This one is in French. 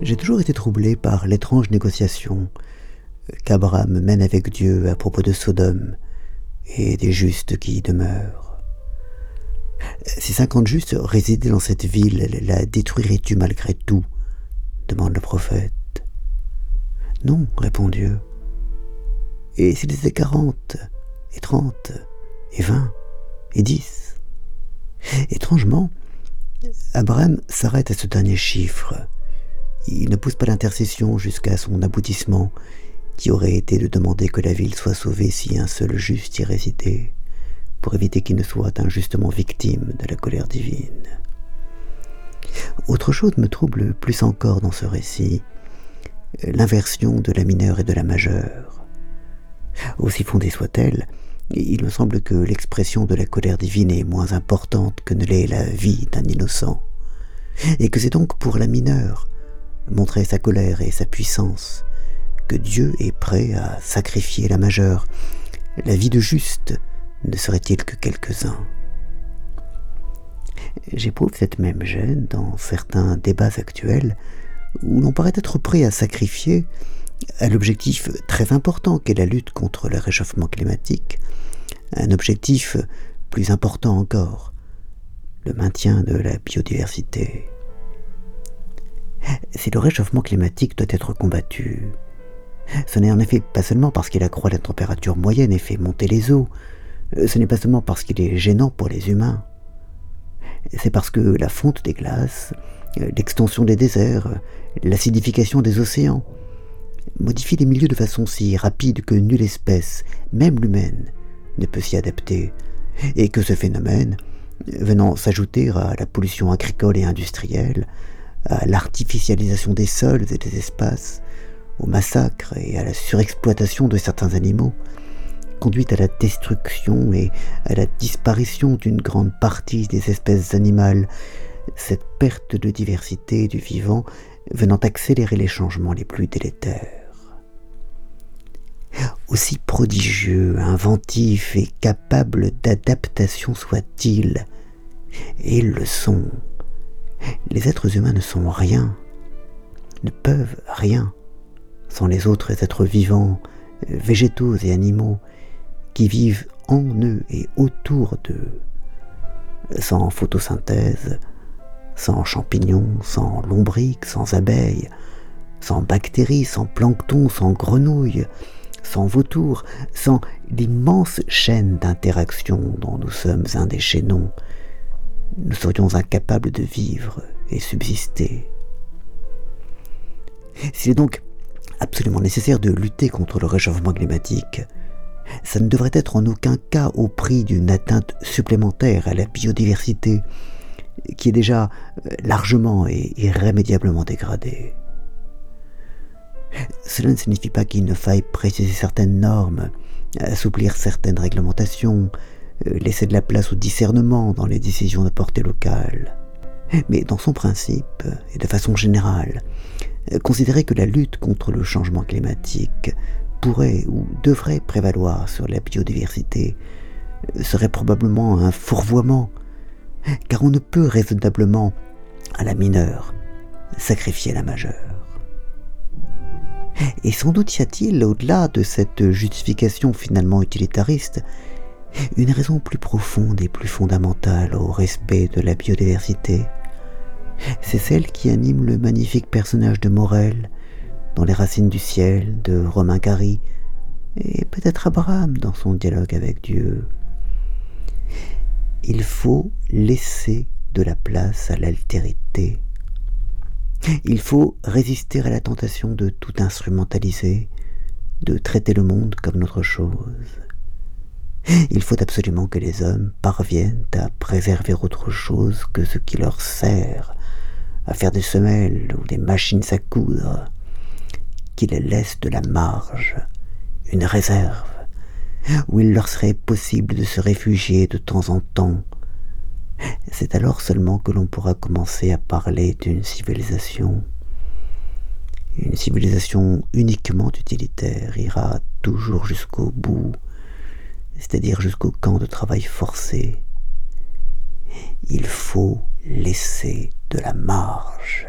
J'ai toujours été troublé par l'étrange négociation qu'Abraham mène avec Dieu à propos de Sodome et des justes qui y demeurent. Si cinquante justes résidaient dans cette ville, la détruirais-tu malgré tout? demande le prophète. Non, répond Dieu. Et s'ils étaient quarante, et trente, et vingt, et dix? Étrangement, Abraham s'arrête à ce dernier chiffre. Il ne pousse pas l'intercession jusqu'à son aboutissement, qui aurait été de demander que la ville soit sauvée si un seul juste y résidait, pour éviter qu'il ne soit injustement victime de la colère divine. Autre chose me trouble plus encore dans ce récit, l'inversion de la mineure et de la majeure. Aussi fondée soit-elle, il me semble que l'expression de la colère divine est moins importante que ne l'est la vie d'un innocent, et que c'est donc pour la mineure montrer sa colère et sa puissance que Dieu est prêt à sacrifier la majeure. La vie de juste ne serait-il que quelques-uns? J'éprouve cette même gêne dans certains débats actuels où l'on paraît être prêt à sacrifier à l'objectif très important qu'est la lutte contre le réchauffement climatique, un objectif plus important encore, le maintien de la biodiversité. Si le réchauffement climatique doit être combattu, ce n'est en effet pas seulement parce qu'il accroît la température moyenne et fait monter les eaux, ce n'est pas seulement parce qu'il est gênant pour les humains, c'est parce que la fonte des glaces, l'extension des déserts, l'acidification des océans, modifient les milieux de façon si rapide que nulle espèce, même l'humaine, ne peut s'y adapter, et que ce phénomène, venant s'ajouter à la pollution agricole et industrielle, à l'artificialisation des sols et des espaces, au massacre et à la surexploitation de certains animaux, conduit à la destruction et à la disparition d'une grande partie des espèces animales, cette perte de diversité du vivant venant accélérer les changements les plus délétères. Aussi prodigieux, inventif et capable d'adaptation soit-il, et ils le sont, les êtres humains ne sont rien, ne peuvent rien sans les autres êtres vivants, végétaux et animaux, qui vivent en eux et autour d'eux, sans photosynthèse, sans champignons, sans lombriques, sans abeilles, sans bactéries, sans plancton, sans grenouilles, sans vautours, sans l'immense chaîne d'interaction dont nous sommes un des chaînons, nous serions incapables de vivre et subsister. S'il est donc absolument nécessaire de lutter contre le réchauffement climatique, ça ne devrait être en aucun cas au prix d'une atteinte supplémentaire à la biodiversité, qui est déjà euh, largement et irrémédiablement dégradée. Cela ne signifie pas qu'il ne faille préciser certaines normes, assouplir certaines réglementations, laisser de la place au discernement dans les décisions de portée locale. Mais dans son principe, et de façon générale, euh, considérer que la lutte contre le changement climatique pourrait ou devrait prévaloir sur la biodiversité serait probablement un fourvoiement, car on ne peut raisonnablement, à la mineure, sacrifier la majeure. Et sans doute y a-t-il, au-delà de cette justification finalement utilitariste, une raison plus profonde et plus fondamentale au respect de la biodiversité. C'est celle qui anime le magnifique personnage de Morel, dans Les Racines du Ciel de Romain Gary, et peut-être Abraham dans son dialogue avec Dieu. Il faut laisser de la place à l'altérité. Il faut résister à la tentation de tout instrumentaliser, de traiter le monde comme notre chose. Il faut absolument que les hommes parviennent à préserver autre chose que ce qui leur sert, à faire des semelles ou des machines à coudre, qu'il laisse de la marge, une réserve, où il leur serait possible de se réfugier de temps en temps. C'est alors seulement que l'on pourra commencer à parler d'une civilisation. Une civilisation uniquement utilitaire ira toujours jusqu'au bout, c'est-à-dire jusqu'au camp de travail forcé. Il faut laisser de la marge.